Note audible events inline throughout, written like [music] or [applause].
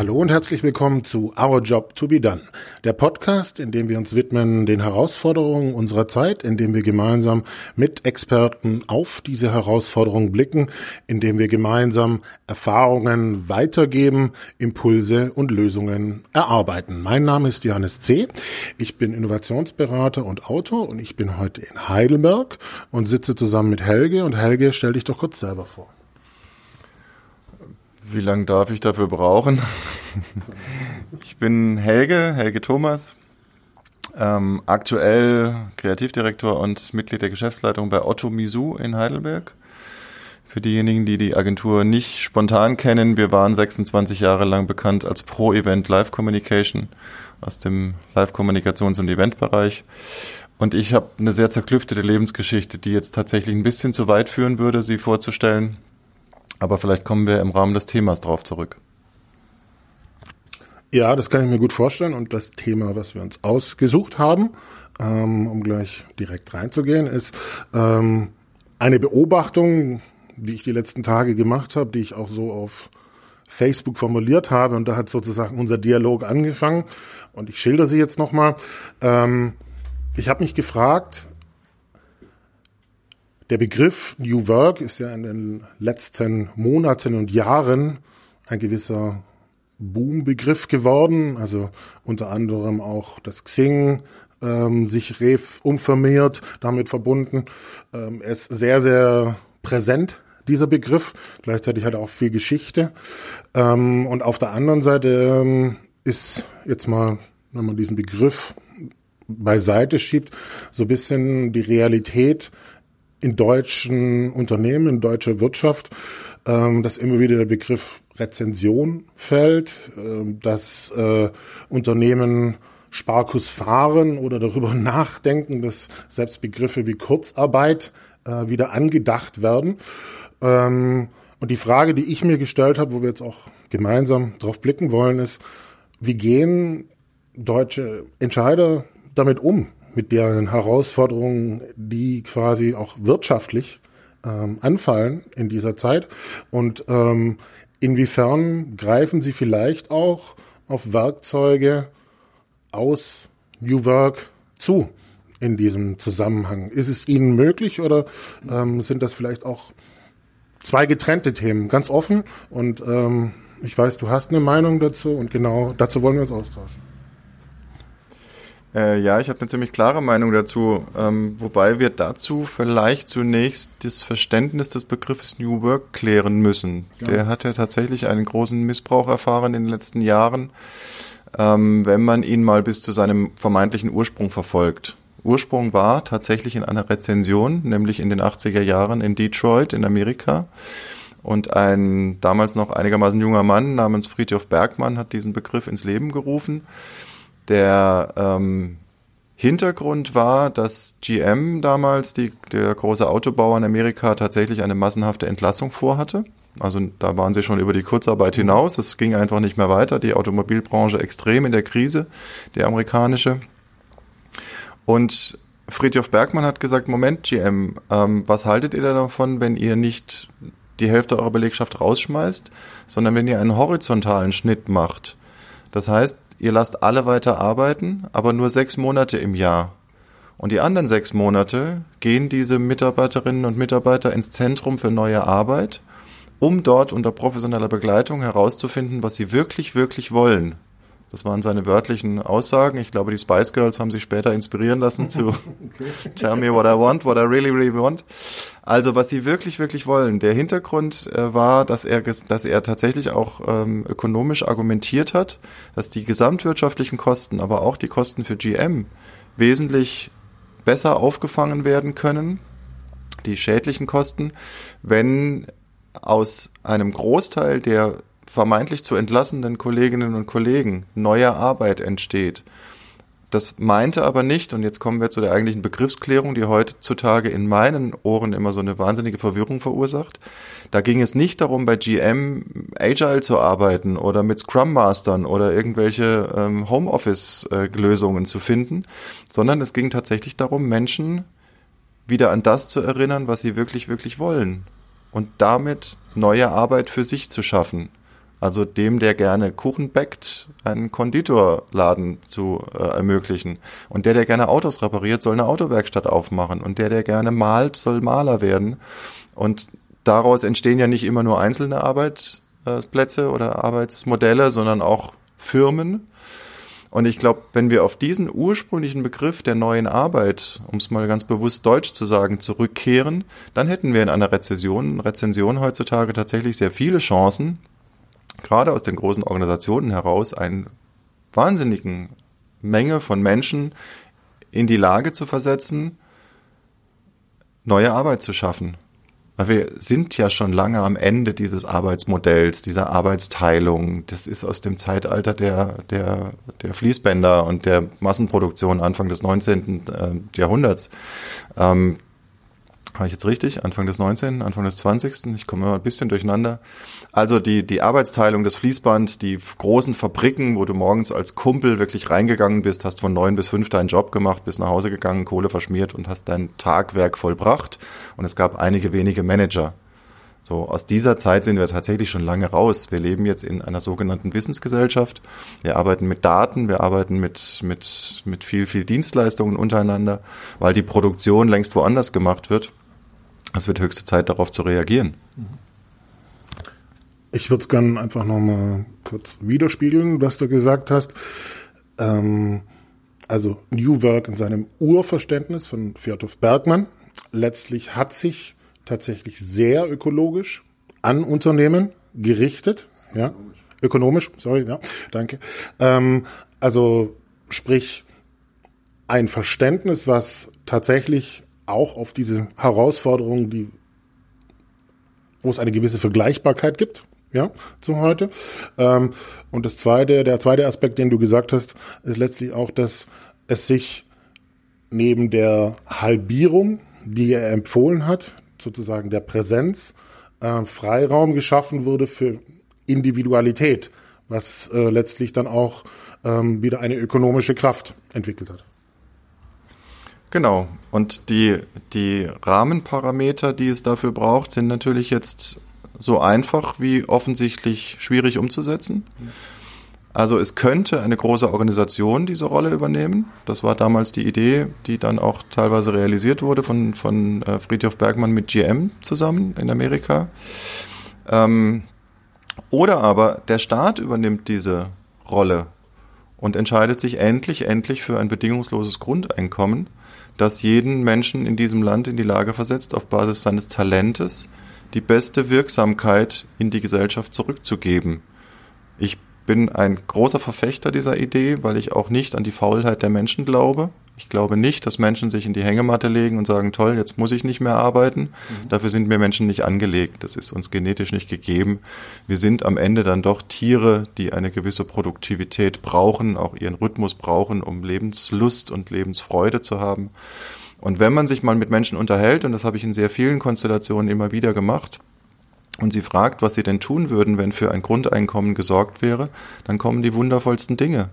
Hallo und herzlich willkommen zu Our Job to be Done, der Podcast, in dem wir uns widmen den Herausforderungen unserer Zeit, in dem wir gemeinsam mit Experten auf diese Herausforderungen blicken, in dem wir gemeinsam Erfahrungen weitergeben, Impulse und Lösungen erarbeiten. Mein Name ist Johannes C. Ich bin Innovationsberater und Autor und ich bin heute in Heidelberg und sitze zusammen mit Helge. Und Helge, stell dich doch kurz selber vor. Wie lange darf ich dafür brauchen? [laughs] ich bin Helge, Helge Thomas, ähm, aktuell Kreativdirektor und Mitglied der Geschäftsleitung bei Otto Misu in Heidelberg. Für diejenigen, die die Agentur nicht spontan kennen, wir waren 26 Jahre lang bekannt als Pro-Event Live Communication aus dem Live-Kommunikations- und Eventbereich. Und ich habe eine sehr zerklüftete Lebensgeschichte, die jetzt tatsächlich ein bisschen zu weit führen würde, sie vorzustellen. Aber vielleicht kommen wir im Rahmen des Themas drauf zurück. Ja, das kann ich mir gut vorstellen. Und das Thema, was wir uns ausgesucht haben, ähm, um gleich direkt reinzugehen, ist ähm, eine Beobachtung, die ich die letzten Tage gemacht habe, die ich auch so auf Facebook formuliert habe. Und da hat sozusagen unser Dialog angefangen. Und ich schilder sie jetzt nochmal. Ähm, ich habe mich gefragt, der Begriff New Work ist ja in den letzten Monaten und Jahren ein gewisser Boom-Begriff geworden, also unter anderem auch das Xing ähm, sich Ref umfirmiert, damit verbunden. Ähm, er ist sehr, sehr präsent, dieser Begriff. Gleichzeitig hat er auch viel Geschichte. Ähm, und auf der anderen Seite ähm, ist jetzt mal, wenn man diesen Begriff beiseite schiebt, so ein bisschen die Realität in deutschen Unternehmen, in deutscher Wirtschaft, ähm, dass immer wieder der Begriff Rezension fällt, äh, dass äh, Unternehmen Sparkus fahren oder darüber [laughs] nachdenken, dass selbst Begriffe wie Kurzarbeit äh, wieder angedacht werden. Ähm, und die Frage, die ich mir gestellt habe, wo wir jetzt auch gemeinsam drauf blicken wollen, ist, wie gehen deutsche Entscheider damit um? Mit deren Herausforderungen, die quasi auch wirtschaftlich ähm, anfallen in dieser Zeit und ähm, inwiefern greifen sie vielleicht auch auf Werkzeuge aus New Work zu in diesem Zusammenhang? Ist es ihnen möglich oder ähm, sind das vielleicht auch zwei getrennte Themen? Ganz offen und ähm, ich weiß, du hast eine Meinung dazu und genau dazu wollen wir uns austauschen. Äh, ja, ich habe eine ziemlich klare Meinung dazu, ähm, wobei wir dazu vielleicht zunächst das Verständnis des Begriffes New Work klären müssen. Ja. Der hat ja tatsächlich einen großen Missbrauch erfahren in den letzten Jahren, ähm, wenn man ihn mal bis zu seinem vermeintlichen Ursprung verfolgt. Ursprung war tatsächlich in einer Rezension, nämlich in den 80er Jahren in Detroit in Amerika. Und ein damals noch einigermaßen junger Mann namens Friedhof Bergmann hat diesen Begriff ins Leben gerufen. Der ähm, Hintergrund war, dass GM damals, die, der große Autobauer in Amerika, tatsächlich eine massenhafte Entlassung vorhatte. Also da waren sie schon über die Kurzarbeit hinaus. Es ging einfach nicht mehr weiter. Die Automobilbranche extrem in der Krise, die amerikanische. Und Friedhof Bergmann hat gesagt, Moment, GM, ähm, was haltet ihr davon, wenn ihr nicht die Hälfte eurer Belegschaft rausschmeißt, sondern wenn ihr einen horizontalen Schnitt macht? Das heißt, ihr lasst alle weiter arbeiten, aber nur sechs Monate im Jahr. Und die anderen sechs Monate gehen diese Mitarbeiterinnen und Mitarbeiter ins Zentrum für neue Arbeit, um dort unter professioneller Begleitung herauszufinden, was sie wirklich, wirklich wollen. Das waren seine wörtlichen Aussagen. Ich glaube, die Spice Girls haben sich später inspirieren lassen zu [laughs] okay. Tell me what I want, what I really, really want. Also, was sie wirklich, wirklich wollen. Der Hintergrund äh, war, dass er, dass er tatsächlich auch ähm, ökonomisch argumentiert hat, dass die gesamtwirtschaftlichen Kosten, aber auch die Kosten für GM wesentlich besser aufgefangen werden können, die schädlichen Kosten, wenn aus einem Großteil der vermeintlich zu entlassenen Kolleginnen und Kollegen neue Arbeit entsteht. Das meinte aber nicht, und jetzt kommen wir zu der eigentlichen Begriffsklärung, die heutzutage in meinen Ohren immer so eine wahnsinnige Verwirrung verursacht. Da ging es nicht darum, bei GM Agile zu arbeiten oder mit Scrum Mastern oder irgendwelche ähm, Homeoffice-Lösungen zu finden, sondern es ging tatsächlich darum, Menschen wieder an das zu erinnern, was sie wirklich, wirklich wollen und damit neue Arbeit für sich zu schaffen Also dem, der gerne Kuchen backt, einen Konditorladen zu äh, ermöglichen. Und der, der gerne Autos repariert, soll eine Autowerkstatt aufmachen. Und der, der gerne malt, soll Maler werden. Und daraus entstehen ja nicht immer nur einzelne Arbeitsplätze oder Arbeitsmodelle, sondern auch Firmen. Und ich glaube, wenn wir auf diesen ursprünglichen Begriff der neuen Arbeit, um es mal ganz bewusst deutsch zu sagen, zurückkehren, dann hätten wir in einer Rezession, Rezension heutzutage tatsächlich sehr viele Chancen, gerade aus den großen Organisationen heraus eine wahnsinnigen Menge von Menschen in die Lage zu versetzen, neue Arbeit zu schaffen. Weil wir sind ja schon lange am Ende dieses Arbeitsmodells, dieser Arbeitsteilung. Das ist aus dem Zeitalter der, der, der Fließbänder und der Massenproduktion Anfang des 19. Äh, Jahrhunderts. Ähm, habe ich jetzt richtig? Anfang des 19., Anfang des 20.? Ich komme immer ein bisschen durcheinander. Also die, die Arbeitsteilung, das Fließband, die großen Fabriken, wo du morgens als Kumpel wirklich reingegangen bist, hast von neun bis fünf deinen Job gemacht, bist nach Hause gegangen, Kohle verschmiert und hast dein Tagwerk vollbracht. Und es gab einige wenige Manager. So, aus dieser Zeit sind wir tatsächlich schon lange raus. Wir leben jetzt in einer sogenannten Wissensgesellschaft. Wir arbeiten mit Daten, wir arbeiten mit, mit, mit viel, viel Dienstleistungen untereinander, weil die Produktion längst woanders gemacht wird. Es wird höchste Zeit, darauf zu reagieren. Ich würde es gerne einfach nochmal kurz widerspiegeln, was du gesagt hast. Ähm, also New Work in seinem Urverständnis von Fjordhoff Bergmann. Letztlich hat sich tatsächlich sehr ökologisch an Unternehmen gerichtet. Ja, ökonomisch, sorry, ja, danke. Ähm, also sprich ein Verständnis, was tatsächlich auch auf diese Herausforderungen, die, wo es eine gewisse Vergleichbarkeit gibt, ja, zu heute. Ähm, und das zweite, der zweite Aspekt, den du gesagt hast, ist letztlich auch, dass es sich neben der Halbierung, die er empfohlen hat, sozusagen der Präsenz, äh, Freiraum geschaffen wurde für Individualität, was äh, letztlich dann auch ähm, wieder eine ökonomische Kraft entwickelt hat. Genau. Und die, die Rahmenparameter, die es dafür braucht, sind natürlich jetzt so einfach wie offensichtlich schwierig umzusetzen. Also es könnte eine große Organisation diese Rolle übernehmen. Das war damals die Idee, die dann auch teilweise realisiert wurde von, von äh, Friedhof Bergmann mit GM zusammen in Amerika. Ähm, oder aber der Staat übernimmt diese Rolle und entscheidet sich endlich, endlich für ein bedingungsloses Grundeinkommen das jeden Menschen in diesem Land in die Lage versetzt, auf Basis seines Talentes die beste Wirksamkeit in die Gesellschaft zurückzugeben. Ich bin ein großer Verfechter dieser Idee, weil ich auch nicht an die Faulheit der Menschen glaube. Ich glaube nicht, dass Menschen sich in die Hängematte legen und sagen, toll, jetzt muss ich nicht mehr arbeiten. Mhm. Dafür sind wir Menschen nicht angelegt. Das ist uns genetisch nicht gegeben. Wir sind am Ende dann doch Tiere, die eine gewisse Produktivität brauchen, auch ihren Rhythmus brauchen, um Lebenslust und Lebensfreude zu haben. Und wenn man sich mal mit Menschen unterhält, und das habe ich in sehr vielen Konstellationen immer wieder gemacht, und sie fragt, was sie denn tun würden, wenn für ein Grundeinkommen gesorgt wäre, dann kommen die wundervollsten Dinge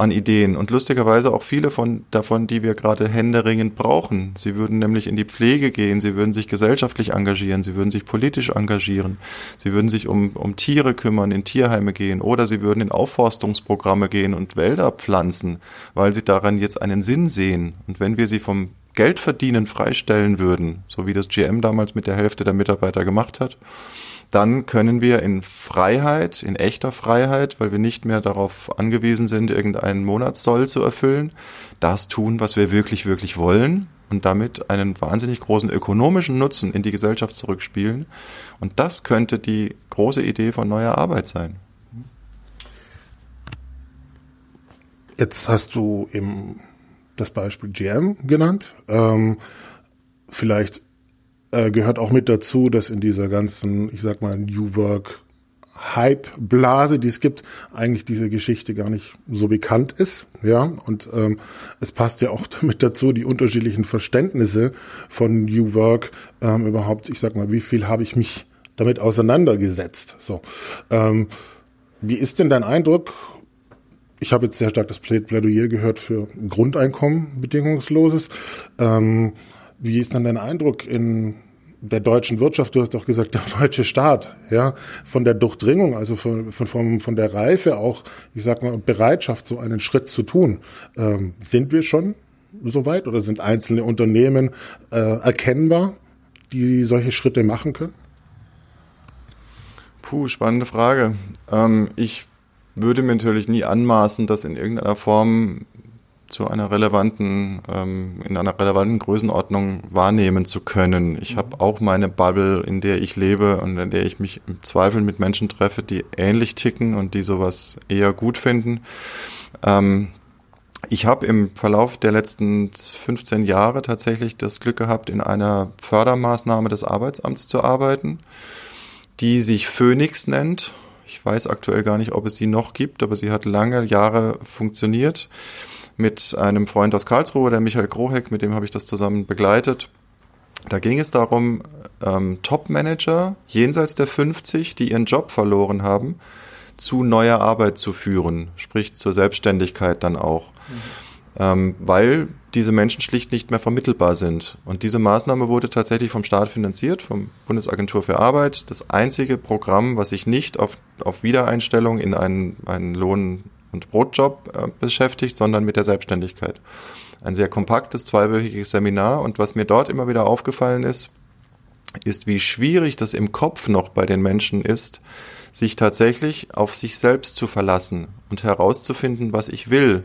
an Ideen und lustigerweise auch viele von davon, die wir gerade händeringend brauchen. Sie würden nämlich in die Pflege gehen, sie würden sich gesellschaftlich engagieren, sie würden sich politisch engagieren, sie würden sich um, um Tiere kümmern, in Tierheime gehen oder sie würden in Aufforstungsprogramme gehen und Wälder pflanzen, weil sie daran jetzt einen Sinn sehen. Und wenn wir sie vom Geldverdienen freistellen würden, so wie das GM damals mit der Hälfte der Mitarbeiter gemacht hat, dann können wir in Freiheit, in echter Freiheit, weil wir nicht mehr darauf angewiesen sind, irgendeinen Monatssoll zu erfüllen, das tun, was wir wirklich, wirklich wollen und damit einen wahnsinnig großen ökonomischen Nutzen in die Gesellschaft zurückspielen. Und das könnte die große Idee von neuer Arbeit sein. Jetzt hast du eben das Beispiel GM genannt. Ähm, vielleicht äh, gehört auch mit dazu, dass in dieser ganzen, ich sag mal, New Work Hype-Blase, die es gibt, eigentlich diese Geschichte gar nicht so bekannt ist. Ja, und ähm, es passt ja auch [laughs] damit dazu, die unterschiedlichen Verständnisse von New Work ähm, überhaupt, ich sag mal, wie viel habe ich mich damit auseinandergesetzt. So, ähm, wie ist denn dein Eindruck? Ich habe jetzt sehr stark das Plädoyer gehört für Grundeinkommen, bedingungsloses. Ähm, wie ist dann dein Eindruck in der deutschen Wirtschaft, du hast doch gesagt, [laughs] der deutsche Staat, ja, von der Durchdringung, also von, von, von, der Reife auch, ich sag mal, Bereitschaft, so einen Schritt zu tun. Ähm, sind wir schon so weit oder sind einzelne Unternehmen äh, erkennbar, die solche Schritte machen können? Puh, spannende Frage. Ähm, ich würde mir natürlich nie anmaßen, das in irgendeiner Form zu einer relevanten, ähm, in einer relevanten Größenordnung wahrnehmen zu können. Ich habe auch meine Bubble, in der ich lebe und in der ich mich im Zweifel mit Menschen treffe, die ähnlich ticken und die sowas eher gut finden. Ähm, ich habe im Verlauf der letzten 15 Jahre tatsächlich das Glück gehabt, in einer Fördermaßnahme des Arbeitsamts zu arbeiten, die sich Phoenix nennt. Ich weiß aktuell gar nicht, ob es sie noch gibt, aber sie hat lange Jahre funktioniert mit einem Freund aus Karlsruhe, der Michael Kroheck, mit dem habe ich das zusammen begleitet. Da ging es darum, ähm, Top-Manager jenseits der 50, die ihren Job verloren haben, zu neuer Arbeit zu führen, sprich zur Selbstständigkeit dann auch. Mhm. Ähm, weil diese Menschen schlicht nicht mehr vermittelbar sind. Und diese Maßnahme wurde tatsächlich vom Staat finanziert, vom Bundesagentur für Arbeit. Das einzige Programm, was sich nicht auf, auf Wiedereinstellung in einen, einen Lohn- und Brotjob äh, beschäftigt, sondern mit der Selbstständigkeit. Ein sehr kompaktes, zweiwöchiges Seminar. Und was mir dort immer wieder aufgefallen ist, ist, wie schwierig das im Kopf noch bei den Menschen ist, sich tatsächlich auf sich selbst zu verlassen und herauszufinden, was ich will.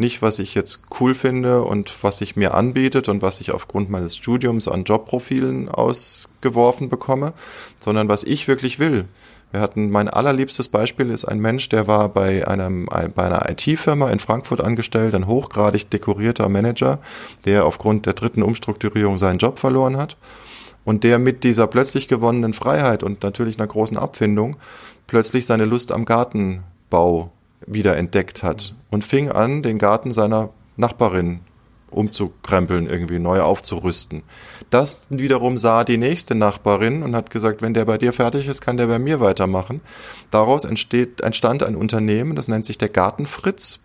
Nicht, was ich jetzt cool finde und was sich mir anbietet und was ich aufgrund meines Studiums an Jobprofilen ausgeworfen bekomme, sondern was ich wirklich will. Wir hatten mein allerliebstes Beispiel ist ein Mensch, der war bei einem bei einer IT-Firma in Frankfurt angestellt, ein hochgradig dekorierter Manager, der aufgrund der dritten Umstrukturierung seinen Job verloren hat und der mit dieser plötzlich gewonnenen Freiheit und natürlich einer großen Abfindung plötzlich seine Lust am Gartenbau wieder entdeckt hat und fing an, den Garten seiner Nachbarin umzukrempeln, irgendwie neu aufzurüsten. Das wiederum sah die nächste Nachbarin und hat gesagt, wenn der bei dir fertig ist, kann der bei mir weitermachen. Daraus entsteht, entstand ein Unternehmen, das nennt sich der Garten Fritz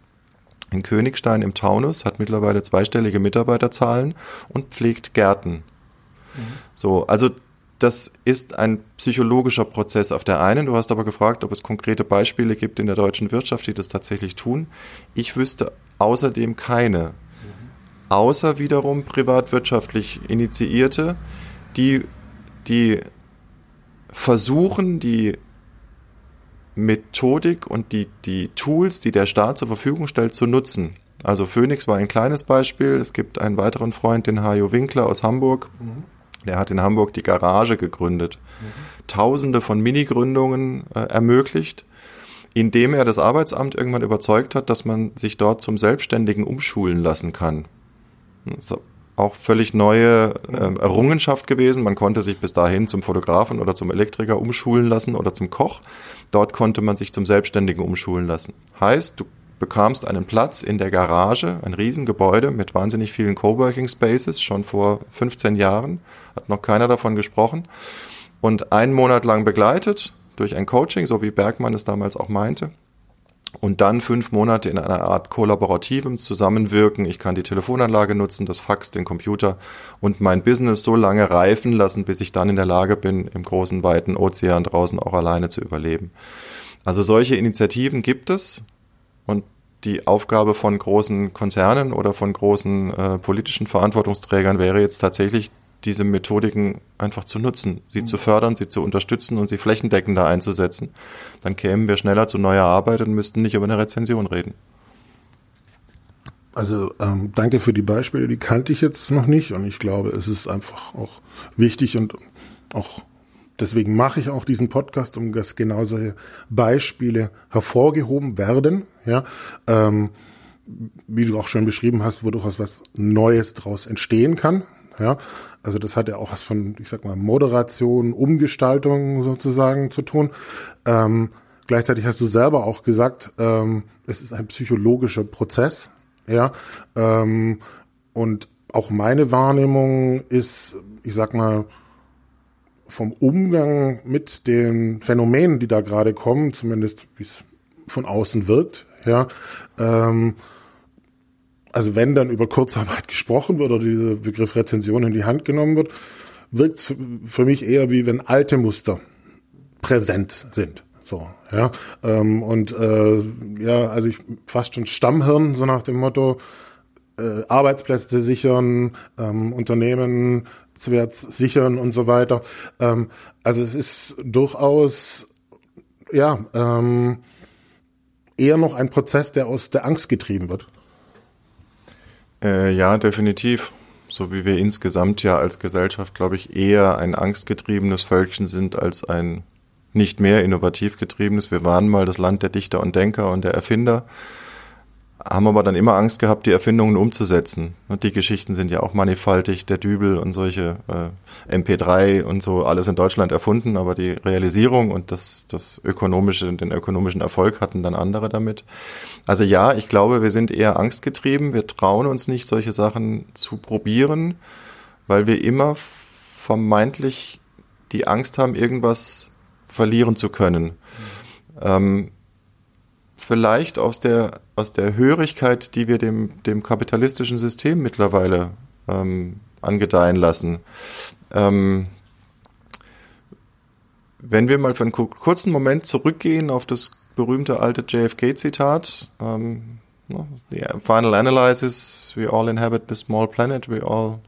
in Königstein im Taunus, hat mittlerweile zweistellige Mitarbeiterzahlen und pflegt Gärten. Mhm. So, also das ist ein psychologischer Prozess auf der einen. Du hast aber gefragt, ob es konkrete Beispiele gibt in der deutschen Wirtschaft, die das tatsächlich tun. Ich wüsste außerdem keine außer wiederum privatwirtschaftlich Initiierte, die, die versuchen, die Methodik und die, die Tools, die der Staat zur Verfügung stellt, zu nutzen. Also Phoenix war ein kleines Beispiel. Es gibt einen weiteren Freund, den Hajo Winkler aus Hamburg. Mhm. Der hat in Hamburg die Garage gegründet. Mhm. Tausende von Mini-Gründungen äh, ermöglicht, indem er das Arbeitsamt irgendwann überzeugt hat, dass man sich dort zum Selbstständigen umschulen lassen kann. Ist auch völlig neue äh, Errungenschaft gewesen. Man konnte sich bis dahin zum Fotografen oder zum Elektriker umschulen lassen oder zum Koch. Dort konnte man sich zum Selbstständigen umschulen lassen. Heißt, du bekamst einen Platz in der Garage, ein Riesengebäude mit wahnsinnig vielen Coworking Spaces, schon vor 15 Jahren, hat noch keiner davon gesprochen. Und einen Monat lang begleitet durch ein Coaching, so wie Bergmann es damals auch meinte und dann fünf Monate in einer Art kollaborativem Zusammenwirken. Ich kann die Telefonanlage nutzen, das Fax, den Computer und mein Business so lange reifen lassen, bis ich dann in der Lage bin, im großen, weiten Ozean draußen auch alleine zu überleben. Also solche Initiativen gibt es und die Aufgabe von großen Konzernen oder von großen äh, politischen Verantwortungsträgern wäre jetzt tatsächlich diese Methodiken einfach zu nutzen, sie mhm. zu fördern, sie zu unterstützen und sie flächendeckender einzusetzen. Dann kämen wir schneller zu neuer Arbeit und müssten nicht über eine Rezension reden. Also ähm, danke für die Beispiele, die kannte ich jetzt noch nicht und ich glaube, es ist einfach auch wichtig und auch deswegen mache ich auch diesen Podcast, um dass genau solche Beispiele hervorgehoben werden. Ja, ähm, wie du auch schon beschrieben hast, wo durchaus was Neues daraus entstehen kann. Ja, also das hat ja auch was von, ich sag mal, Moderation, Umgestaltung sozusagen zu tun. Ähm, gleichzeitig hast du selber auch gesagt, ähm, es ist ein psychologischer Prozess, ja. Ähm, und auch meine Wahrnehmung ist, ich sag mal, vom Umgang mit den Phänomenen, die da gerade kommen, zumindest wie es von außen wirkt, ja, ähm, also wenn dann über Kurzarbeit [laughs] gesprochen wird oder dieser Begriff Rezension in die Hand genommen wird, wirkt für mich eher wie wenn alte Muster präsent sind. So, ja. Ähm, und äh, ja, also ich fast schon Stammhirn, so nach dem Motto, äh, Arbeitsplätze sichern, ähm, Unternehmen sichern und so weiter. Ähm, also es ist durchaus ja ähm, eher noch ein Prozess, der aus der Angst getrieben wird. Äh, ja, definitiv. So wie wir insgesamt ja als Gesellschaft, glaube ich, eher ein angstgetriebenes Völkchen sind als ein nicht mehr innovativ getriebenes. Wir waren mal das Land der Dichter und Denker und der Erfinder haben aber dann immer Angst gehabt, die Erfindungen umzusetzen. Und die Geschichten sind ja auch mannigfaltig, der Dübel und solche äh, MP3 und so, alles in Deutschland erfunden, aber die Realisierung und das, das ökonomische, den ökonomischen Erfolg hatten dann andere damit. Also ja, ich glaube, wir sind eher angstgetrieben, wir trauen uns nicht, solche Sachen zu probieren, weil wir immer vermeintlich die Angst haben, irgendwas verlieren zu können. Mhm. Ähm, vielleicht aus der, aus der Hörigkeit, die wir dem, dem kapitalistischen System mittlerweile ähm, angedeihen lassen. Ähm, wenn wir mal für einen kurzen Moment zurückgehen auf das berühmte alte JFK-Zitat, ähm, the final analysis, we all inhabit the small planet, we all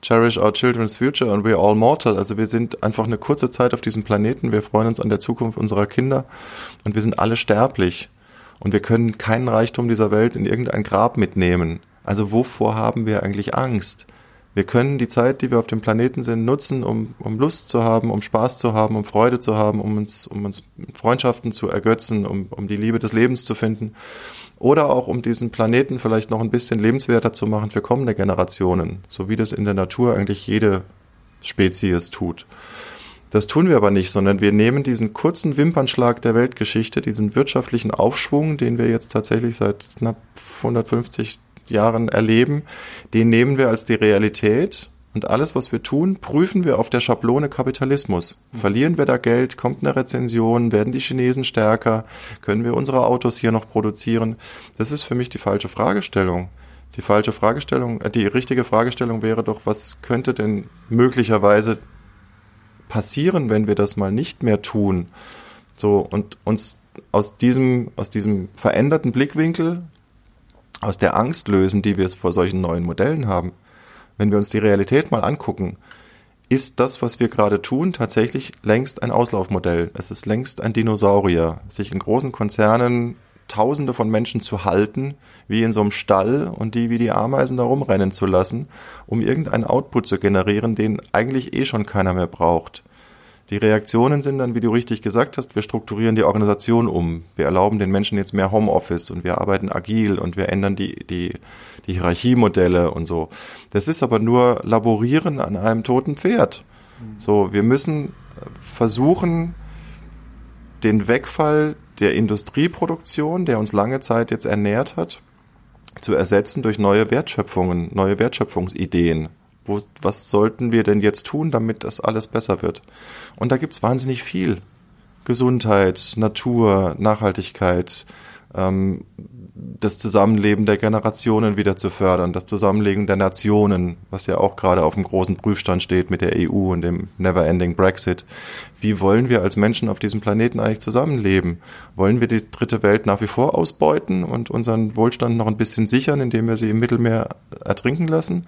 cherish our children's future and we're all mortal. Also wir sind einfach eine kurze Zeit auf diesem Planeten, wir freuen uns an der Zukunft unserer Kinder und wir sind alle sterblich. Und wir können keinen Reichtum dieser Welt in irgendein Grab mitnehmen. Also wovor haben wir eigentlich Angst? Wir können die Zeit, die wir auf dem Planeten sind, nutzen, um, um Lust zu haben, um Spaß zu haben, um Freude zu haben, um uns, um uns Freundschaften zu ergötzen, um, um die Liebe des Lebens zu finden. Oder auch um diesen Planeten vielleicht noch ein bisschen lebenswerter zu machen für kommende Generationen, so wie das in der Natur eigentlich jede Spezies tut. Das tun wir aber nicht, sondern wir nehmen diesen kurzen Wimpernschlag der Weltgeschichte, diesen wirtschaftlichen Aufschwung, den wir jetzt tatsächlich seit knapp 150 Jahren erleben, den nehmen wir als die Realität und alles, was wir tun, prüfen wir auf der Schablone Kapitalismus. Verlieren wir da Geld, kommt eine Rezension, werden die Chinesen stärker, können wir unsere Autos hier noch produzieren? Das ist für mich die falsche Fragestellung. Die falsche Fragestellung, äh, die richtige Fragestellung wäre doch, was könnte denn möglicherweise passieren, wenn wir das mal nicht mehr tun? So, und uns aus diesem, aus diesem veränderten Blickwinkel, aus der Angst lösen, die wir vor solchen neuen Modellen haben. Wenn wir uns die Realität mal angucken, ist das, was wir gerade tun, tatsächlich längst ein Auslaufmodell. Es ist längst ein Dinosaurier, sich in großen Konzernen Tausende von Menschen zu halten, wie in so einem Stall und die wie die Ameisen da rumrennen zu lassen, um irgendeinen Output zu generieren, den eigentlich eh schon keiner mehr braucht. Die Reaktionen sind dann, wie du richtig gesagt hast, wir strukturieren die Organisation um. Wir erlauben den Menschen jetzt mehr Homeoffice und wir arbeiten agil und wir ändern die, die, die Hierarchiemodelle und so. Das ist aber nur Laborieren an einem toten Pferd. So, wir müssen versuchen, den Wegfall der Industrieproduktion, der uns lange Zeit jetzt ernährt hat, zu ersetzen durch neue Wertschöpfungen, neue Wertschöpfungsideen. Wo, was sollten wir denn jetzt tun, damit das alles besser wird? Und da gibt's wahnsinnig viel. Gesundheit, Natur, Nachhaltigkeit, ähm, das Zusammenleben der Generationen wieder zu fördern, das Zusammenleben der Nationen, was ja auch gerade auf dem großen Prüfstand steht mit der EU und dem Never-Ending Brexit. Wie wollen wir als Menschen auf diesem Planeten eigentlich zusammenleben? Wollen wir die dritte Welt nach wie vor ausbeuten und unseren Wohlstand noch ein bisschen sichern, indem wir sie im Mittelmeer ertrinken lassen?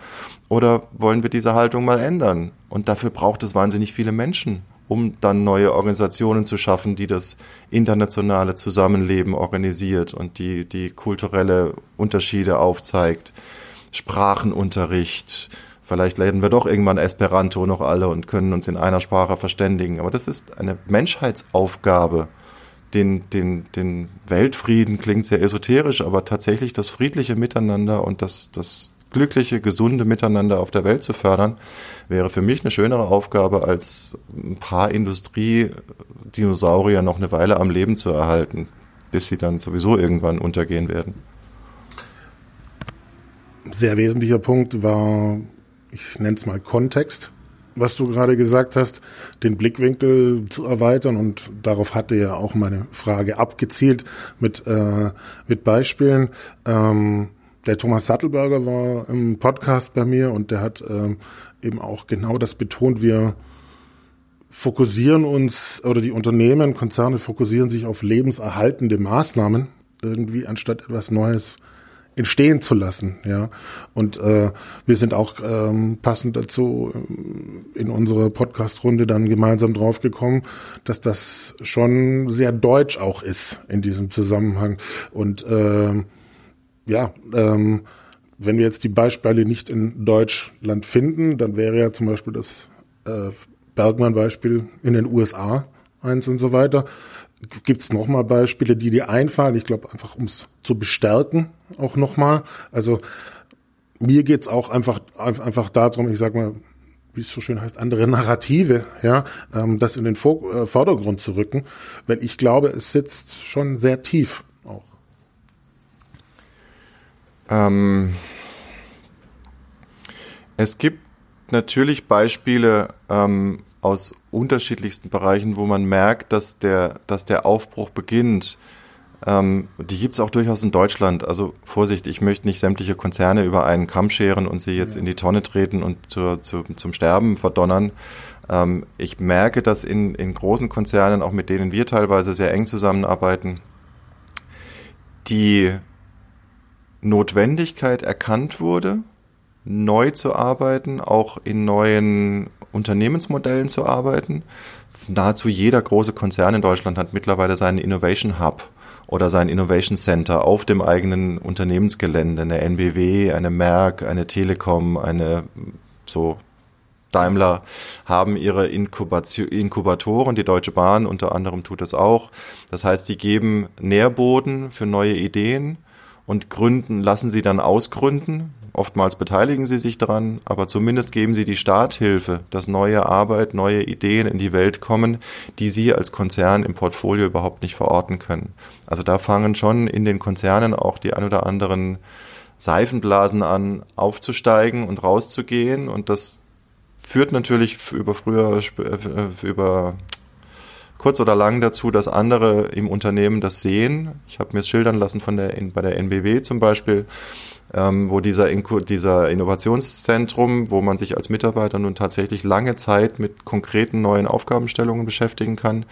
Oder wollen wir diese Haltung mal ändern? Und dafür braucht es wahnsinnig viele Menschen um dann neue Organisationen zu schaffen, die das internationale Zusammenleben organisiert und die, die kulturelle Unterschiede aufzeigt. Sprachenunterricht. Vielleicht lernen wir doch irgendwann Esperanto noch alle und können uns in einer Sprache verständigen. Aber das ist eine Menschheitsaufgabe. Den, den, den Weltfrieden klingt sehr esoterisch, aber tatsächlich das friedliche Miteinander und das, das glückliche, gesunde Miteinander auf der Welt zu fördern, wäre für mich eine schönere Aufgabe, als ein paar Industriedinosaurier noch eine Weile am Leben zu erhalten, bis sie dann sowieso irgendwann untergehen werden. Sehr wesentlicher Punkt war, ich nenne es mal Kontext, was du gerade gesagt hast, den Blickwinkel zu erweitern und darauf hatte ja auch meine Frage abgezielt mit, äh, mit Beispielen. Ähm, der Thomas Sattelberger war im Podcast bei mir und der hat ähm, eben auch genau das betont. Wir fokussieren uns oder die Unternehmen, Konzerne fokussieren sich auf lebenserhaltende Maßnahmen irgendwie anstatt etwas Neues entstehen zu lassen, ja. Und äh, wir sind auch ähm, passend dazu ähm, in unserer Podcast-Runde dann gemeinsam draufgekommen, dass das schon sehr deutsch auch ist in diesem Zusammenhang. Und äh, ja, ähm, wenn wir jetzt die Beispiele nicht in Deutschland finden, dann wäre ja zum Beispiel das äh, Bergmann-Beispiel in den USA eins und so weiter. Gibt es nochmal Beispiele, die dir einfallen? Ich glaube, einfach um es zu bestärken, auch nochmal. Also mir geht's auch einfach, einfach darum, ich sag mal, wie es so schön heißt, andere Narrative, ja, ähm, das in den äh, Vordergrund zu rücken, weil ich glaube, es sitzt schon sehr tief. Ähm, es gibt natürlich Beispiele ähm, aus unterschiedlichsten Bereichen, wo man merkt, dass der, dass der Aufbruch beginnt. Ähm, die gibt es auch durchaus in Deutschland. Also Vorsicht, ich möchte nicht sämtliche Konzerne über einen Kamm scheren und sie jetzt ja. in die Tonne treten und zur, zu, zum Sterben verdonnern. Ähm, ich merke, dass in, in großen Konzernen, auch mit denen wir teilweise sehr eng zusammenarbeiten, die Notwendigkeit erkannt wurde, neu zu arbeiten, auch in neuen Unternehmensmodellen zu arbeiten. Nahezu jeder große Konzern in Deutschland hat mittlerweile seinen Innovation Hub oder sein Innovation Center auf dem eigenen Unternehmensgelände. Eine NBW, eine Merck, eine Telekom, eine so Daimler haben ihre Inkubation, Inkubatoren, die Deutsche Bahn unter anderem tut das auch. Das heißt, sie geben Nährboden für neue Ideen und gründen, lassen sie dann ausgründen. Oftmals beteiligen sie sich daran, aber zumindest geben sie die Starthilfe, dass neue Arbeit, neue Ideen in die Welt kommen, die sie als Konzern im Portfolio überhaupt nicht verorten können. Also da fangen schon in den Konzernen auch die ein oder anderen Seifenblasen an, aufzusteigen und rauszugehen und das führt natürlich über früher, äh, über kurz oder lang dazu, dass andere im Unternehmen das sehen. Ich habe mir es schildern lassen von der, bei der NBW zum Beispiel, ähm, wo dieser, dieser Innovationszentrum, wo man sich als Mitarbeiter nun tatsächlich lange Zeit mit konkreten neuen Aufgabenstellungen beschäftigen kann,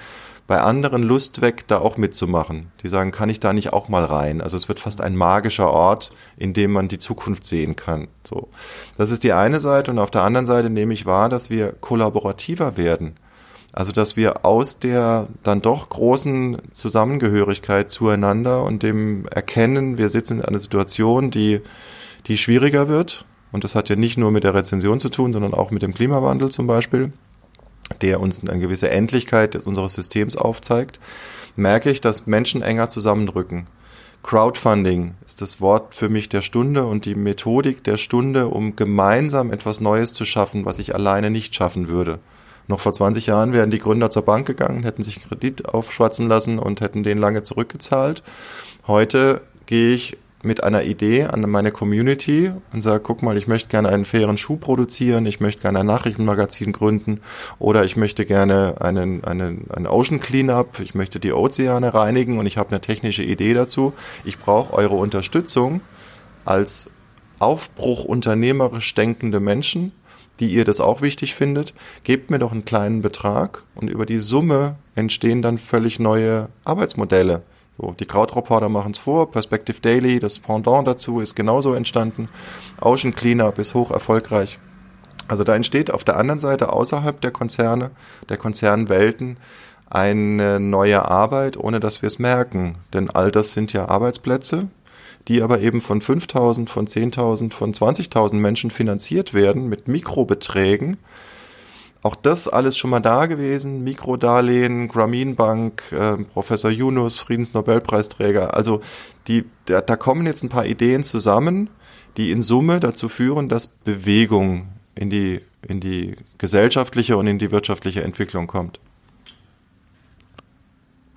bei anderen Lust weg, da auch mitzumachen. Die sagen, kann ich da nicht auch mal rein? Also es wird fast ein magischer Ort, in dem man die Zukunft sehen kann. So. Das ist die eine Seite und auf der anderen Seite nehme ich wahr, dass wir kollaborativer werden. Also, dass wir aus der dann doch großen Zusammengehörigkeit zueinander und dem Erkennen, wir sitzen in einer Situation, die, die schwieriger wird. Und das hat ja nicht nur mit der Rezension zu tun, sondern auch mit dem Klimawandel zum Beispiel, der uns eine gewisse Endlichkeit unseres Systems aufzeigt, merke ich, dass Menschen enger zusammenrücken. Crowdfunding ist das Wort für mich der Stunde und die Methodik der Stunde, um gemeinsam etwas Neues zu schaffen, was ich alleine nicht schaffen würde. Noch vor 20 Jahren wären die Gründer zur Bank gegangen, hätten sich Kredit aufschwatzen lassen und hätten den lange zurückgezahlt. Heute gehe ich mit einer Idee an meine Community und sage, guck mal, ich möchte gerne einen fairen Schuh produzieren, ich möchte gerne ein Nachrichtenmagazin gründen oder ich möchte gerne einen, einen, einen Ocean Cleanup, ich möchte die Ozeane reinigen und ich habe eine technische Idee dazu. Ich brauche eure Unterstützung als Aufbruch unternehmerisch denkende Menschen, die ihr das auch wichtig findet, gebt mir doch einen kleinen Betrag und über die Summe entstehen dann völlig neue Arbeitsmodelle. So, die Krautreporter machen es vor, Perspective Daily, das Pendant dazu ist genauso entstanden. Ocean Cleanup ist hoch erfolgreich. Also da entsteht auf der anderen Seite außerhalb der Konzerne, der Konzernwelten, eine neue Arbeit, ohne dass wir es merken. Denn all das sind ja Arbeitsplätze, die aber eben von 5000, von 10.000, von 20.000 Menschen finanziert werden mit Mikrobeträgen. Auch das alles schon mal da gewesen. Mikrodarlehen, Grameen Bank, äh, Professor Yunus, Friedensnobelpreisträger. Also die, da, da kommen jetzt ein paar Ideen zusammen, die in Summe dazu führen, dass Bewegung in die, in die gesellschaftliche und in die wirtschaftliche Entwicklung kommt.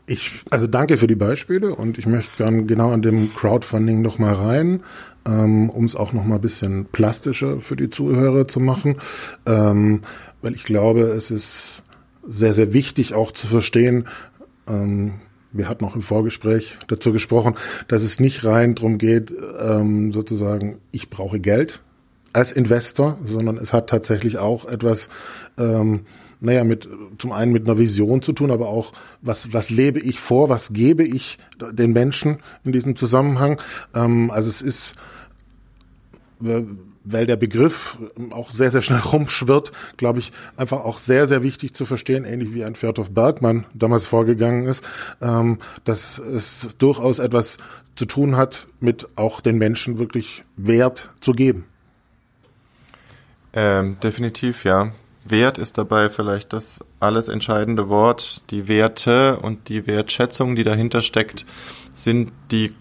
Ich, also danke für die Beispiele und ich möchte gerne genau an dem Crowdfunding nochmal rein, ähm, um es auch nochmal ein bisschen plastischer für die Zuhörer zu machen, ähm, weil ich glaube, es ist sehr, sehr wichtig auch zu verstehen, ähm, wir hatten auch im Vorgespräch dazu gesprochen, dass es nicht rein drum geht, ähm, sozusagen, ich brauche Geld, als Investor, sondern es hat tatsächlich auch etwas, ähm, naja, mit zum einen mit einer Vision zu tun, aber auch was was lebe ich vor, was gebe ich den Menschen in diesem Zusammenhang. Ähm, also es ist weil der Begriff auch sehr, sehr schnell [laughs] rumschwirrt, glaube ich, einfach auch sehr, sehr wichtig zu verstehen, ähnlich wie ein Fjordhoff Bergmann damals vorgegangen ist, ähm, dass es durchaus etwas zu tun hat, mit auch den Menschen wirklich Wert zu geben. Ähm, definitiv, ja. Wert ist dabei vielleicht das alles entscheidende Wort. Die Werte und die Wertschätzung, die dahinter steckt, sind die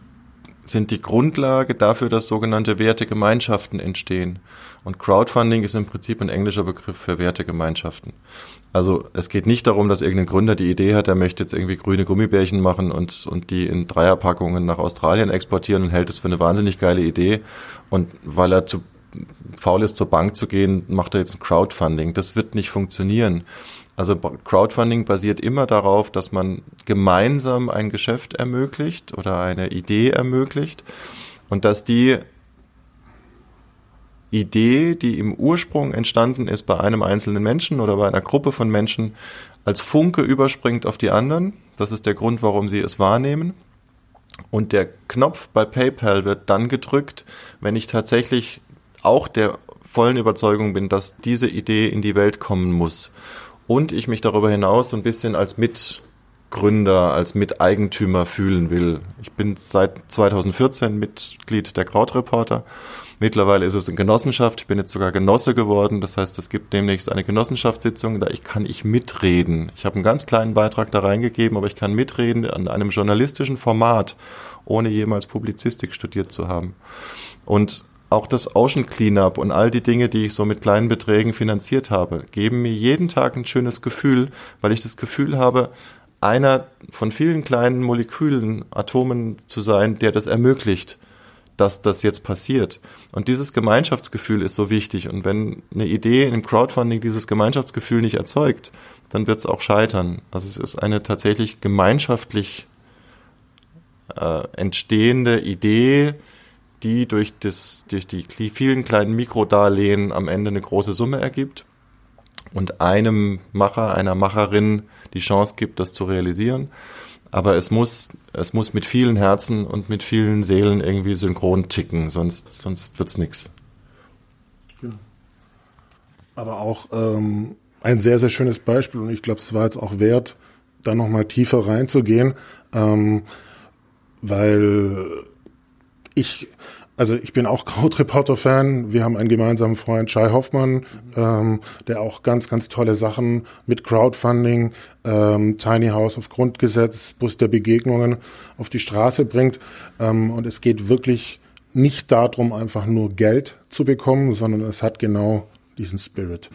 sind die Grundlage dafür, dass sogenannte Wertegemeinschaften entstehen. Und Crowdfunding ist im Prinzip ein englischer Begriff für Wertegemeinschaften. Also es geht nicht darum, dass irgendein Gründer die Idee hat, er möchte jetzt irgendwie grüne Gummibärchen machen und, und die in Dreierpackungen nach Australien exportieren und hält es für eine wahnsinnig geile Idee. Und weil er zu faul ist, zur Bank zu gehen, macht er jetzt ein Crowdfunding. Das wird nicht funktionieren. Also Crowdfunding basiert immer darauf, dass man gemeinsam ein Geschäft ermöglicht oder eine Idee ermöglicht und dass die Idee, die im Ursprung entstanden ist bei einem einzelnen Menschen oder bei einer Gruppe von Menschen, als Funke überspringt auf die anderen. Das ist der Grund, warum sie es wahrnehmen. Und der Knopf bei PayPal wird dann gedrückt, wenn ich tatsächlich auch der vollen Überzeugung bin, dass diese Idee in die Welt kommen muss und ich mich darüber hinaus so ein bisschen als Mitgründer, als Miteigentümer fühlen will. Ich bin seit 2014 Mitglied der Krautreporter. Mittlerweile ist es eine Genossenschaft. Ich bin jetzt sogar Genosse geworden. Das heißt, es gibt demnächst eine Genossenschaftssitzung, da ich kann ich mitreden. Ich habe einen ganz kleinen Beitrag da reingegeben, aber ich kann mitreden an einem journalistischen Format, ohne jemals Publizistik studiert zu haben. Und auch das Ocean Cleanup und all die Dinge, die ich so mit kleinen Beträgen finanziert habe, geben mir jeden Tag ein schönes Gefühl, weil ich das Gefühl habe, einer von vielen kleinen Molekülen, Atomen zu sein, der das ermöglicht, dass das jetzt passiert. Und dieses Gemeinschaftsgefühl ist so wichtig. Und wenn eine Idee im Crowdfunding dieses Gemeinschaftsgefühl nicht erzeugt, dann wird es auch scheitern. Also es ist eine tatsächlich gemeinschaftlich äh, entstehende Idee, die durch, das, durch die vielen kleinen Mikrodarlehen am Ende eine große Summe ergibt und einem Macher, einer Macherin die Chance gibt, das zu realisieren. Aber es muss, es muss mit vielen Herzen und mit vielen Seelen irgendwie synchron ticken, sonst, sonst wird's nichts. Aber auch ähm, ein sehr, sehr schönes Beispiel und ich glaube, es war jetzt auch wert, da nochmal tiefer reinzugehen, ähm, weil ich, also ich bin auch [laughs] Krautreporter-Fan. Wir haben einen gemeinsamen Freund, Shai Hoffmann, ähm, der auch ganz, ganz tolle Sachen mit Crowdfunding, ähm, Tiny House auf Grundgesetz, Bus der Begegnungen auf die Straße bringt. Ähm, und es geht wirklich nicht darum, einfach nur Geld zu bekommen, sondern es hat genau diesen Spirit.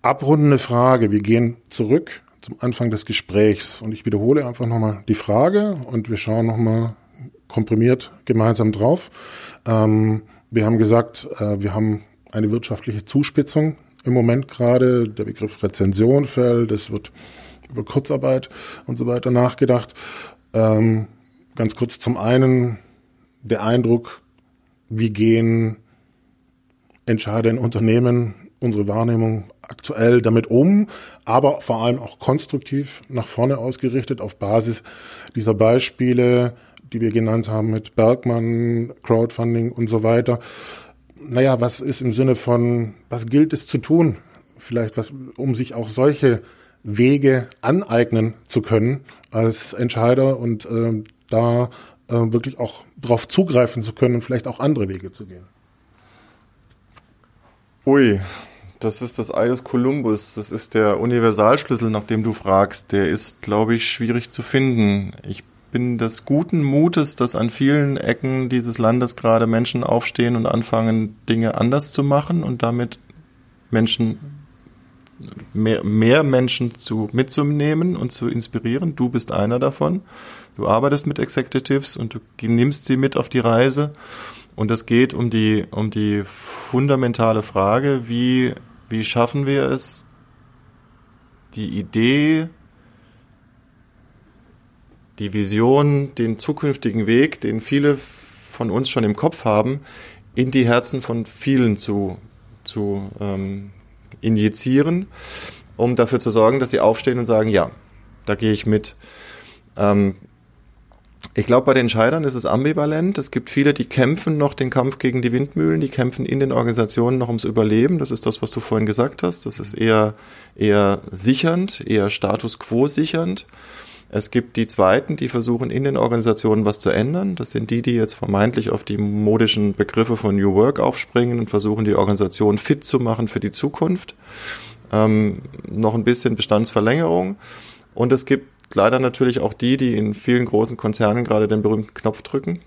Abrundende Frage. Wir gehen zurück zum Anfang des Gesprächs und ich wiederhole einfach nochmal die Frage und wir schauen nochmal komprimiert gemeinsam drauf. Ähm, wir haben gesagt, äh, wir haben eine wirtschaftliche Zuspitzung im Moment gerade. Der Begriff Rezension fällt, es wird über Kurzarbeit und so weiter nachgedacht. Ähm, ganz kurz zum einen der Eindruck, wie gehen Entscheider in Unternehmen, unsere Wahrnehmung aktuell damit um, aber vor allem auch konstruktiv nach vorne ausgerichtet auf Basis dieser Beispiele, die wir genannt haben mit Bergmann, Crowdfunding und so weiter. Naja, was ist im Sinne von, was gilt es zu tun? Vielleicht was, um sich auch solche Wege aneignen zu können als Entscheider und äh, da äh, wirklich auch drauf zugreifen zu können und vielleicht auch andere Wege zu gehen. Ui, das ist das Ei des Kolumbus. Das ist der Universalschlüssel, nach dem du fragst. Der ist, glaube ich, schwierig zu finden. Ich bin des guten Mutes, dass an vielen Ecken dieses Landes gerade Menschen aufstehen und anfangen, Dinge anders zu machen und damit Menschen, mehr, mehr Menschen zu, mitzunehmen und zu inspirieren. Du bist einer davon. Du arbeitest mit Executives und du nimmst sie mit auf die Reise. Und es geht um die, um die fundamentale Frage, wie, wie schaffen wir es, die Idee die Vision, den zukünftigen Weg, den viele von uns schon im Kopf haben, in die Herzen von vielen zu, zu ähm, injizieren, um dafür zu sorgen, dass sie aufstehen und sagen, ja, da gehe ich mit. Ähm, ich glaube, bei den Entscheidern ist es ambivalent. Es gibt viele, die kämpfen noch den Kampf gegen die Windmühlen, die kämpfen in den Organisationen noch ums Überleben. Das ist das, was du vorhin gesagt hast. Das ist eher, eher sichernd, eher Status quo sichernd. Es gibt die Zweiten, die versuchen in den Organisationen was zu ändern. Das sind die, die jetzt vermeintlich auf die modischen Begriffe von New Work aufspringen und versuchen, die Organisation fit zu machen für die Zukunft. Ähm, noch ein bisschen Bestandsverlängerung. Und es gibt leider natürlich auch die, die in vielen großen Konzernen gerade den berühmten Knopf drücken.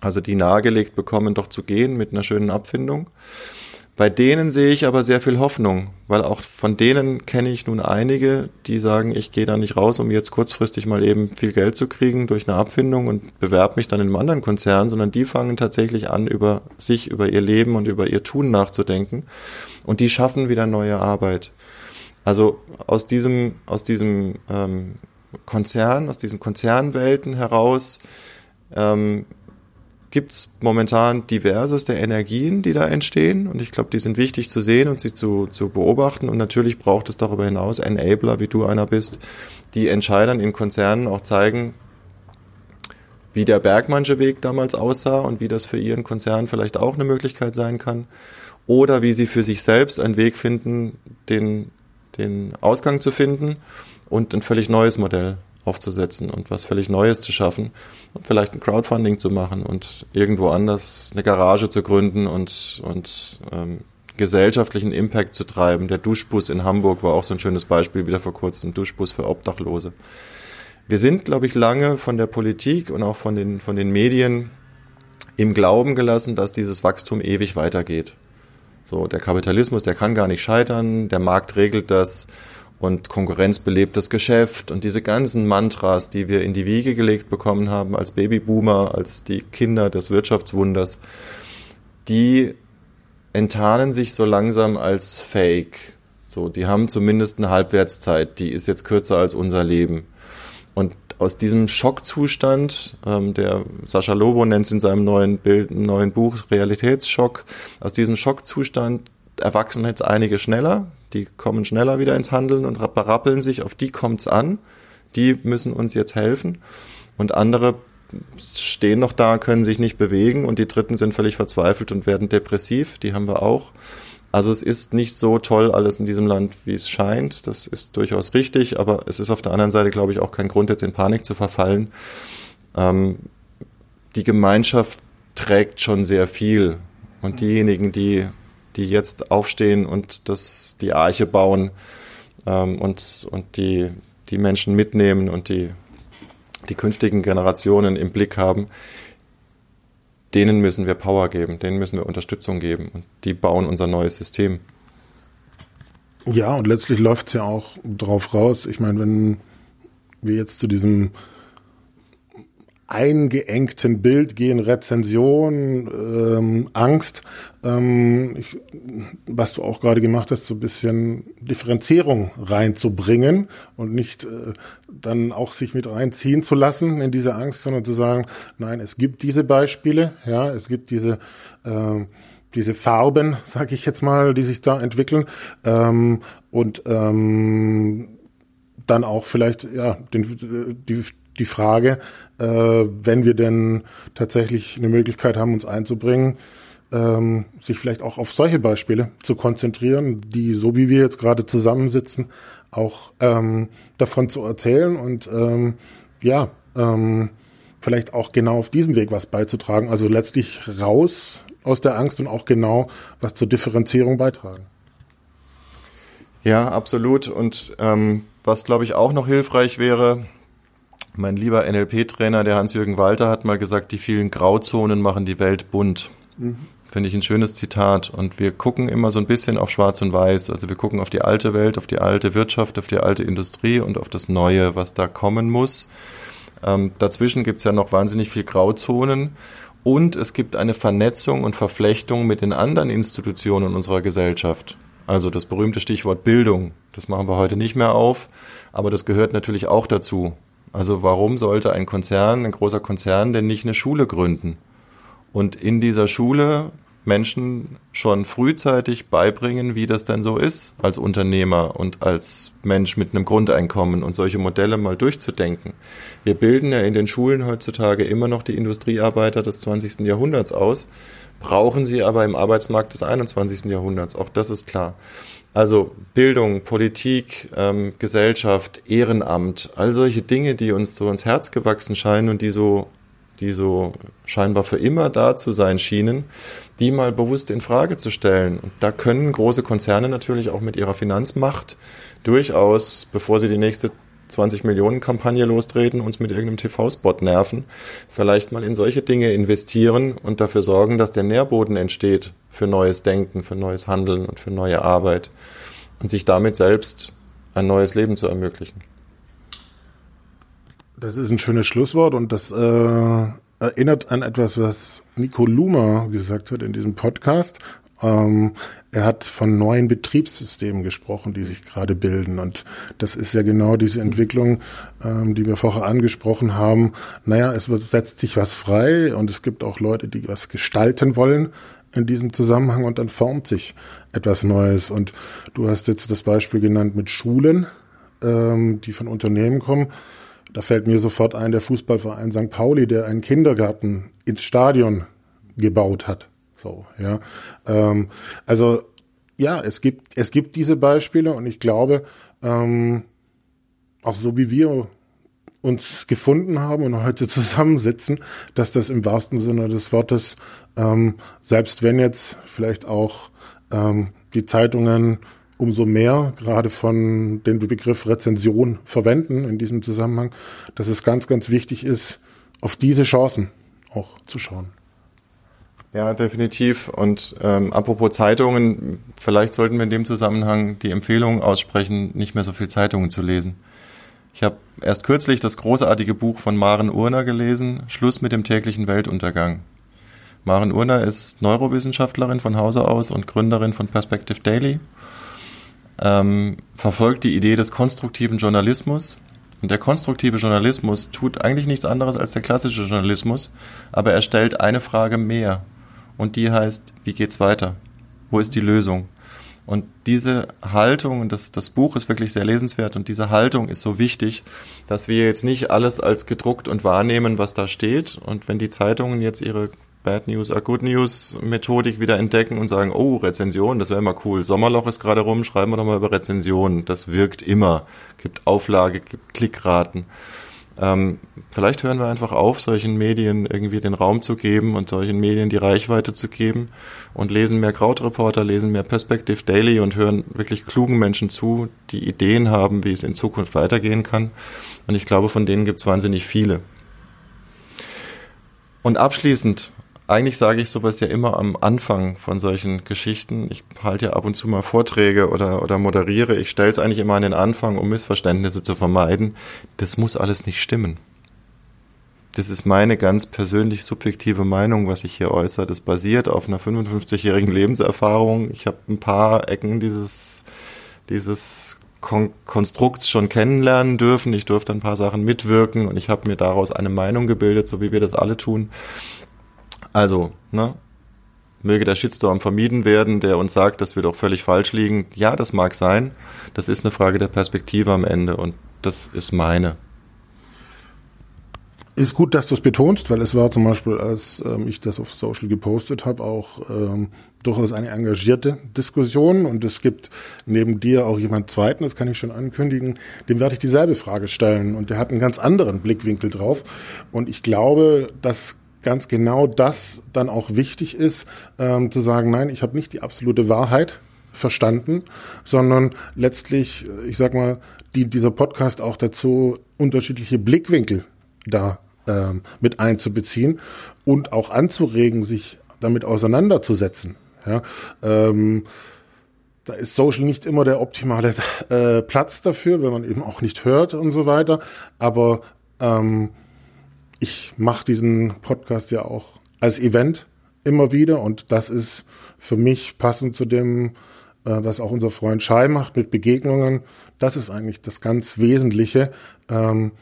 Also die nahegelegt bekommen, doch zu gehen mit einer schönen Abfindung. Bei denen sehe ich aber sehr viel Hoffnung, weil auch von denen kenne ich nun einige, die sagen, ich gehe da nicht raus, um jetzt kurzfristig mal eben viel Geld zu kriegen durch eine Abfindung und bewerbe mich dann in einem anderen Konzern, sondern die fangen tatsächlich an, über sich, über ihr Leben und über ihr Tun nachzudenken und die schaffen wieder neue Arbeit. Also aus diesem, aus diesem ähm, Konzern, aus diesen Konzernwelten heraus ähm, gibt es momentan diverseste Energien, die da entstehen. Und ich glaube, die sind wichtig zu sehen und sie zu, zu beobachten. Und natürlich braucht es darüber hinaus Enabler, wie du einer bist, die Entscheidern in Konzernen auch zeigen, wie der Bergmannsche Weg damals aussah und wie das für ihren Konzern vielleicht auch eine Möglichkeit sein kann. Oder wie sie für sich selbst einen Weg finden, den den Ausgang zu finden und ein völlig neues Modell aufzusetzen und was völlig Neues zu schaffen und vielleicht ein Crowdfunding zu machen und irgendwo anders eine Garage zu gründen und, und ähm, gesellschaftlichen Impact zu treiben. Der Duschbus in Hamburg war auch so ein schönes Beispiel wieder vor kurzem, Duschbus für Obdachlose. Wir sind, glaube ich, lange von der Politik und auch von den, von den Medien im Glauben gelassen, dass dieses Wachstum ewig weitergeht. So, der Kapitalismus, der kann gar nicht scheitern, der Markt regelt das und Konkurrenz belebt Geschäft und diese ganzen Mantras, die wir in die Wiege gelegt bekommen haben als Babyboomer, als die Kinder des Wirtschaftswunders, die enttarnen sich so langsam als Fake. So, die haben zumindest eine Halbwertszeit, die ist jetzt kürzer als unser Leben. Und aus diesem Schockzustand, ähm, der Sascha Lobo nennt es in seinem neuen Bild, neuen Buch Realitätsschock, aus diesem Schockzustand erwachsen jetzt einige schneller, die kommen schneller wieder ins Handeln und berappeln sich, auf die kommt's an, die müssen uns jetzt helfen und andere stehen noch da, können sich nicht bewegen und die Dritten sind völlig verzweifelt und werden depressiv, die haben wir auch. Also es ist nicht so toll alles in diesem Land, wie es scheint. Das ist durchaus richtig, aber es ist auf der anderen Seite, glaube ich, auch kein Grund, jetzt in Panik zu verfallen. Ähm, die Gemeinschaft trägt schon sehr viel. Und diejenigen, die, die jetzt aufstehen und das, die Arche bauen ähm, und, und die, die Menschen mitnehmen und die, die künftigen Generationen im Blick haben, denen müssen wir Power geben, denen müssen wir Unterstützung geben und die bauen unser neues System. Ja, und letztlich läuft es ja auch drauf raus. Ich meine, wenn wir jetzt zu diesem eingeengten Bild gehen, Rezension, ähm, Angst, ähm, ich, was du auch gerade gemacht hast, so ein bisschen Differenzierung reinzubringen und nicht äh, dann auch sich mit reinziehen zu lassen in diese Angst, sondern zu sagen, nein, es gibt diese Beispiele, ja, es gibt diese äh, diese Farben, sage ich jetzt mal, die sich da entwickeln. Ähm, und ähm, dann auch vielleicht ja den, die die Frage, äh, wenn wir denn tatsächlich eine Möglichkeit haben, uns einzubringen, ähm, sich vielleicht auch auf solche Beispiele zu konzentrieren, die, so wie wir jetzt gerade zusammensitzen, auch ähm, davon zu erzählen und ähm, ja, ähm, vielleicht auch genau auf diesem Weg was beizutragen. Also letztlich raus aus der Angst und auch genau was zur Differenzierung beitragen. Ja, absolut. Und ähm, was, glaube ich, auch noch hilfreich wäre, mein lieber NLP-Trainer, der Hans-Jürgen Walter, hat mal gesagt, die vielen Grauzonen machen die Welt bunt. Mhm. Finde ich ein schönes Zitat. Und wir gucken immer so ein bisschen auf Schwarz und Weiß. Also wir gucken auf die alte Welt, auf die alte Wirtschaft, auf die alte Industrie und auf das Neue, was da kommen muss. Ähm, dazwischen gibt es ja noch wahnsinnig viel Grauzonen. Und es gibt eine Vernetzung und Verflechtung mit den anderen Institutionen unserer Gesellschaft. Also das berühmte Stichwort Bildung. Das machen wir heute nicht mehr auf. Aber das gehört natürlich auch dazu. Also warum sollte ein Konzern, ein großer Konzern denn nicht eine Schule gründen? und in dieser Schule Menschen schon frühzeitig beibringen, wie das denn so ist als Unternehmer und als Mensch mit einem Grundeinkommen und solche Modelle mal durchzudenken. Wir bilden ja in den Schulen heutzutage immer noch die Industriearbeiter des 20. Jahrhunderts aus, brauchen sie aber im Arbeitsmarkt des 21. Jahrhunderts. Auch das ist klar. Also Bildung, Politik, ähm, Gesellschaft, Ehrenamt, all solche Dinge, die uns so ins Herz gewachsen scheinen und die so die so scheinbar für immer da zu sein schienen, die mal bewusst in Frage zu stellen. Und da können große Konzerne natürlich auch mit ihrer Finanzmacht durchaus, bevor sie die nächste 20 Millionen Kampagne lostreten, uns mit irgendeinem TV-Spot nerven, vielleicht mal in solche Dinge investieren und dafür sorgen, dass der Nährboden entsteht für neues Denken, für neues Handeln und für neue Arbeit und sich damit selbst ein neues Leben zu ermöglichen. Das ist ein schönes Schlusswort und das äh, erinnert an etwas, was Nico Luma gesagt hat in diesem Podcast. Ähm, er hat von neuen Betriebssystemen gesprochen, die sich gerade bilden. Und das ist ja genau diese Entwicklung, ähm, die wir vorher angesprochen haben. Naja, es wird, setzt sich was frei und es gibt auch Leute, die was gestalten wollen in diesem Zusammenhang und dann formt sich etwas Neues. Und du hast jetzt das Beispiel genannt mit Schulen, ähm, die von Unternehmen kommen. Da fällt mir sofort ein, der Fußballverein St. Pauli, der einen Kindergarten ins Stadion gebaut hat. Ja. Ähm, also ja, es gibt, es gibt diese Beispiele und ich glaube, ähm, auch so wie wir uns gefunden haben und heute zusammensitzen, dass das im wahrsten Sinne des Wortes, ähm, selbst wenn jetzt vielleicht auch ähm, die Zeitungen umso mehr gerade von den Begriff Rezension verwenden in diesem Zusammenhang, dass es ganz, ganz wichtig ist, auf diese Chancen auch zu schauen. Ja, definitiv. Und ähm, apropos Zeitungen, vielleicht sollten wir in dem Zusammenhang die Empfehlung aussprechen, nicht mehr so viel Zeitungen zu lesen. Ich habe erst kürzlich das großartige Buch von Maren Urner gelesen, Schluss mit dem täglichen Weltuntergang. Maren Urner ist Neurowissenschaftlerin von Hause aus und Gründerin von Perspective Daily ähm, verfolgt die Idee des konstruktiven Journalismus. Und der konstruktive Journalismus tut eigentlich nichts anderes als der klassische Journalismus, aber er stellt eine Frage mehr. Und die heißt, wie geht's weiter? Wo ist die Lösung? Und diese Haltung, und das, das Buch ist wirklich sehr lesenswert, und diese Haltung ist so wichtig, dass wir jetzt nicht alles als gedruckt und wahrnehmen, was da steht. Und wenn die Zeitungen jetzt ihre Bad News are Good News Methodik wieder entdecken und sagen, oh, Rezension, das wäre immer cool. Sommerloch ist gerade rum, schreiben wir doch mal über Rezensionen. Das wirkt immer. Gibt Auflage, gibt Klickraten. Ähm, vielleicht hören wir einfach auf, solchen Medien irgendwie den Raum zu geben und solchen Medien die Reichweite zu geben und lesen mehr Krautreporter, lesen mehr Perspective Daily und hören wirklich klugen Menschen zu, die Ideen haben, wie es in Zukunft weitergehen kann. Und ich glaube, von denen gibt es wahnsinnig viele. Und abschließend eigentlich sage ich sowas ja immer am Anfang von solchen Geschichten. Ich halte ja ab und zu mal Vorträge oder, oder moderiere. Ich stelle es eigentlich immer an den Anfang, um Missverständnisse zu vermeiden. Das muss alles nicht stimmen. Das ist meine ganz persönlich subjektive Meinung, was ich hier äußere. Das basiert auf einer 55-jährigen Lebenserfahrung. Ich habe ein paar Ecken dieses, dieses Kon Konstrukts schon kennenlernen dürfen. Ich durfte ein paar Sachen mitwirken und ich habe mir daraus eine Meinung gebildet, so wie wir das alle tun. Also, ne? Möge der Shitstorm vermieden werden, der uns sagt, dass wir doch völlig falsch liegen. Ja, das mag sein. Das ist eine Frage der Perspektive am Ende und das ist meine. Ist gut, dass du es betonst, weil es war zum Beispiel, als ähm, ich das auf Social gepostet habe, auch ähm, durchaus eine engagierte Diskussion und es gibt neben dir auch jemand zweiten, das kann ich schon ankündigen, dem werde ich dieselbe Frage stellen und der hat einen ganz anderen Blickwinkel drauf und ich glaube, dass ganz genau das dann auch wichtig ist, ähm, zu sagen, nein, ich habe nicht die absolute Wahrheit verstanden, sondern letztlich, ich sag mal, die, dieser Podcast auch dazu, unterschiedliche Blickwinkel da ähm, mit einzubeziehen und auch anzuregen, sich damit auseinanderzusetzen. Ja, ähm, da ist Social nicht immer der optimale äh, Platz dafür, wenn man eben auch nicht hört und so weiter. Aber ähm, ich mache diesen Podcast ja auch als Event immer wieder und das ist für mich passend zu dem, äh, was auch unser Freund Schei macht mit Begegnungen. Das ist eigentlich das ganz Wesentliche, ähm,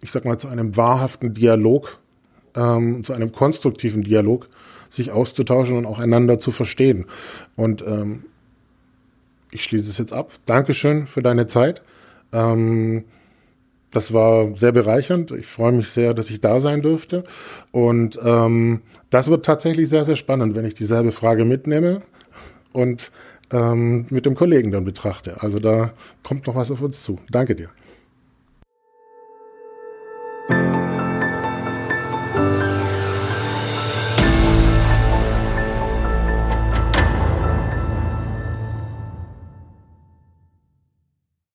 ich sag mal, zu einem wahrhaften Dialog ähm, zu einem konstruktiven Dialog sich auszutauschen und auch einander zu verstehen. Und ähm, ich schließe es jetzt ab. Dankeschön für deine Zeit. Ähm, das war sehr bereichernd. Ich freue mich sehr, dass ich da sein durfte. Und ähm, das wird tatsächlich sehr, sehr spannend, wenn ich dieselbe Frage mitnehme und ähm, mit dem Kollegen dann betrachte. Also da kommt noch was auf uns zu. Danke dir.